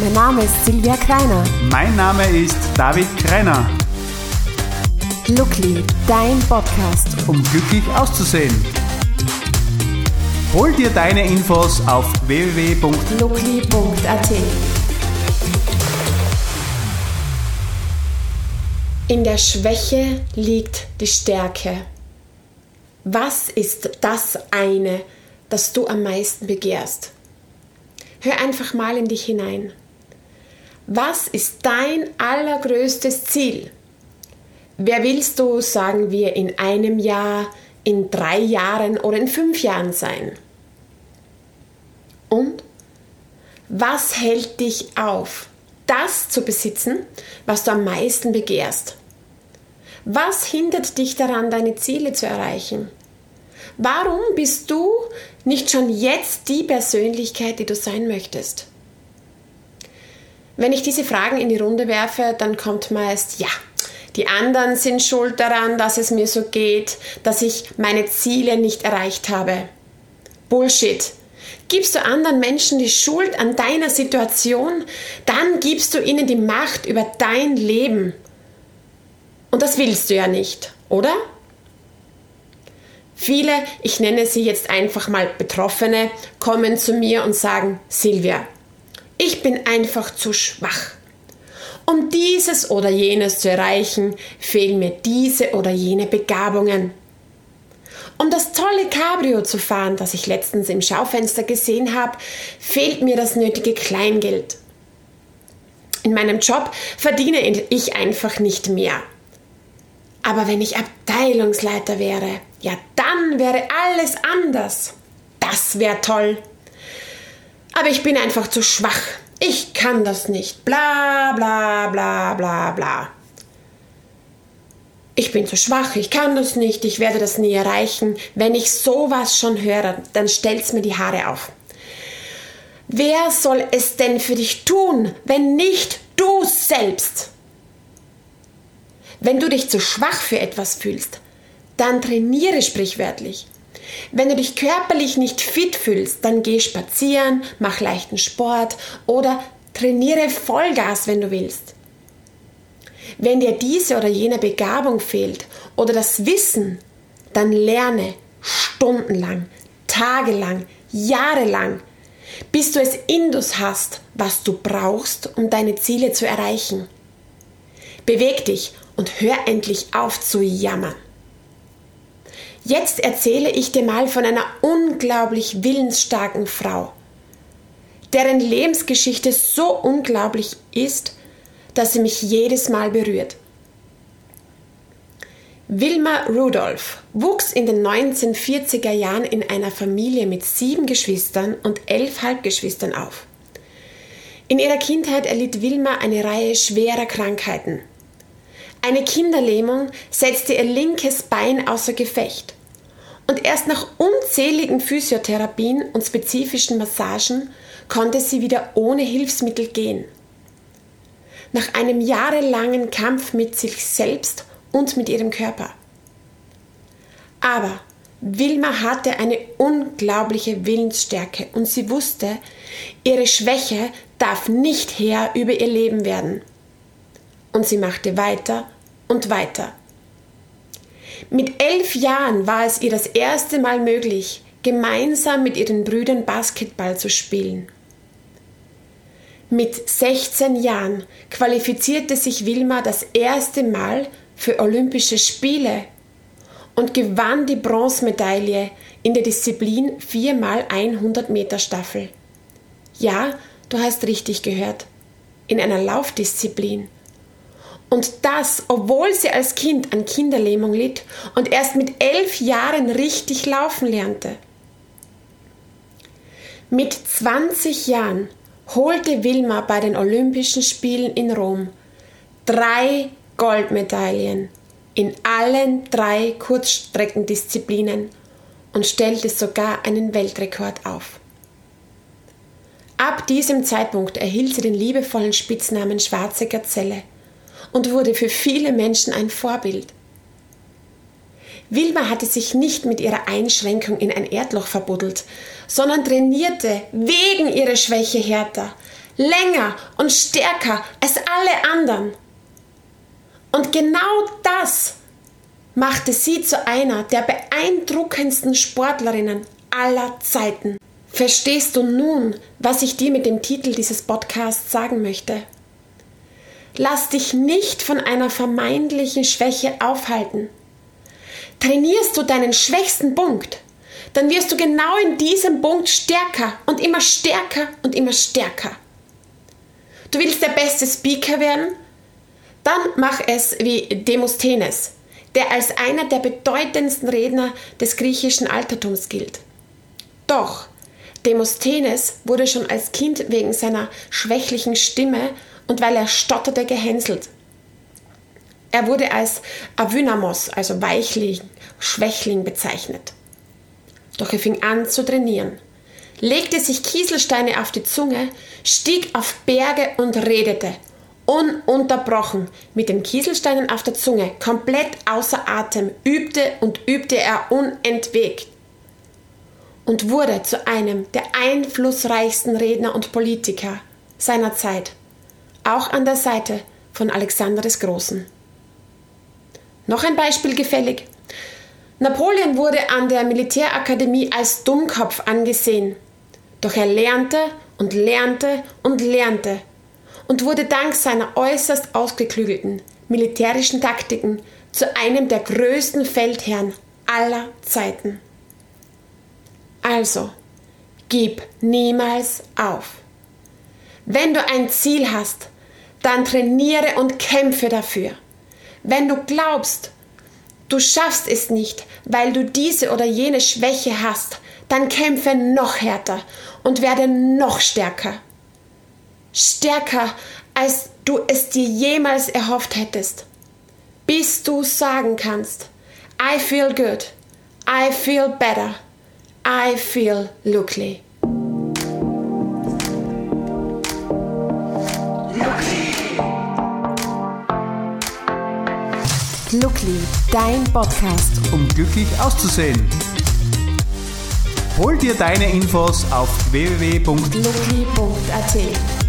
mein Name ist Silvia Kreiner. Mein Name ist David Kreiner. Lookly, dein Podcast. Um glücklich auszusehen. Hol dir deine Infos auf www.lookly.at. In der Schwäche liegt die Stärke. Was ist das eine, das du am meisten begehrst? Hör einfach mal in dich hinein. Was ist dein allergrößtes Ziel? Wer willst du, sagen wir, in einem Jahr, in drei Jahren oder in fünf Jahren sein? Und was hält dich auf, das zu besitzen, was du am meisten begehrst? Was hindert dich daran, deine Ziele zu erreichen? Warum bist du nicht schon jetzt die Persönlichkeit, die du sein möchtest? Wenn ich diese Fragen in die Runde werfe, dann kommt meist, ja, die anderen sind schuld daran, dass es mir so geht, dass ich meine Ziele nicht erreicht habe. Bullshit. Gibst du anderen Menschen die Schuld an deiner Situation, dann gibst du ihnen die Macht über dein Leben. Und das willst du ja nicht, oder? Viele, ich nenne sie jetzt einfach mal Betroffene, kommen zu mir und sagen, Silvia, ich bin einfach zu schwach. Um dieses oder jenes zu erreichen, fehlen mir diese oder jene Begabungen. Um das tolle Cabrio zu fahren, das ich letztens im Schaufenster gesehen habe, fehlt mir das nötige Kleingeld. In meinem Job verdiene ich einfach nicht mehr. Aber wenn ich Abteilungsleiter wäre, ja, dann wäre alles anders. Das wäre toll. Aber ich bin einfach zu schwach. Ich kann das nicht. Bla bla bla bla bla. Ich bin zu schwach, ich kann das nicht, ich werde das nie erreichen. Wenn ich sowas schon höre, dann stellt's mir die Haare auf. Wer soll es denn für dich tun, wenn nicht du selbst? Wenn du dich zu schwach für etwas fühlst, dann trainiere sprichwörtlich. Wenn du dich körperlich nicht fit fühlst, dann geh spazieren, mach leichten Sport oder trainiere Vollgas, wenn du willst. Wenn dir diese oder jene Begabung fehlt oder das Wissen, dann lerne stundenlang, tagelang, jahrelang, bis du es in dich hast, was du brauchst, um deine Ziele zu erreichen. Beweg dich und hör endlich auf zu jammern. Jetzt erzähle ich dir mal von einer unglaublich willensstarken Frau, deren Lebensgeschichte so unglaublich ist, dass sie mich jedes Mal berührt. Wilma Rudolph wuchs in den 1940er Jahren in einer Familie mit sieben Geschwistern und elf Halbgeschwistern auf. In ihrer Kindheit erlitt Wilma eine Reihe schwerer Krankheiten. Eine Kinderlähmung setzte ihr linkes Bein außer Gefecht. Und erst nach unzähligen Physiotherapien und spezifischen Massagen konnte sie wieder ohne Hilfsmittel gehen. Nach einem jahrelangen Kampf mit sich selbst und mit ihrem Körper. Aber Wilma hatte eine unglaubliche Willensstärke und sie wusste, ihre Schwäche darf nicht Herr über ihr Leben werden. Und sie machte weiter und weiter. Mit elf Jahren war es ihr das erste Mal möglich, gemeinsam mit ihren Brüdern Basketball zu spielen. Mit 16 Jahren qualifizierte sich Wilma das erste Mal für Olympische Spiele und gewann die Bronzemedaille in der Disziplin 4x100 Meter Staffel. Ja, du hast richtig gehört. In einer Laufdisziplin. Und das, obwohl sie als Kind an Kinderlähmung litt und erst mit elf Jahren richtig laufen lernte. Mit 20 Jahren holte Wilma bei den Olympischen Spielen in Rom drei Goldmedaillen in allen drei Kurzstreckendisziplinen und stellte sogar einen Weltrekord auf. Ab diesem Zeitpunkt erhielt sie den liebevollen Spitznamen Schwarze Gazelle und wurde für viele Menschen ein Vorbild. Wilma hatte sich nicht mit ihrer Einschränkung in ein Erdloch verbuddelt, sondern trainierte wegen ihrer Schwäche härter, länger und stärker als alle anderen. Und genau das machte sie zu einer der beeindruckendsten Sportlerinnen aller Zeiten. Verstehst du nun, was ich dir mit dem Titel dieses Podcasts sagen möchte? Lass dich nicht von einer vermeintlichen Schwäche aufhalten. Trainierst du deinen schwächsten Punkt, dann wirst du genau in diesem Punkt stärker und immer stärker und immer stärker. Du willst der beste Speaker werden? Dann mach es wie Demosthenes, der als einer der bedeutendsten Redner des griechischen Altertums gilt. Doch Demosthenes wurde schon als Kind wegen seiner schwächlichen Stimme und weil er stotterte gehänselt. Er wurde als Avynamos, also Weichling, Schwächling bezeichnet. Doch er fing an zu trainieren, legte sich Kieselsteine auf die Zunge, stieg auf Berge und redete, ununterbrochen, mit den Kieselsteinen auf der Zunge, komplett außer Atem, übte und übte er unentwegt und wurde zu einem der einflussreichsten Redner und Politiker seiner Zeit, auch an der Seite von Alexander des Großen. Noch ein Beispiel gefällig. Napoleon wurde an der Militärakademie als Dummkopf angesehen, doch er lernte und lernte und lernte und wurde dank seiner äußerst ausgeklügelten militärischen Taktiken zu einem der größten Feldherren aller Zeiten. Also, gib niemals auf. Wenn du ein Ziel hast, dann trainiere und kämpfe dafür. Wenn du glaubst, du schaffst es nicht, weil du diese oder jene Schwäche hast, dann kämpfe noch härter und werde noch stärker. Stärker, als du es dir jemals erhofft hättest. Bis du sagen kannst, I feel good, I feel better. I feel Lookly. Lookly, dein Podcast. Um glücklich auszusehen. Hol dir deine Infos auf www.lookly.at.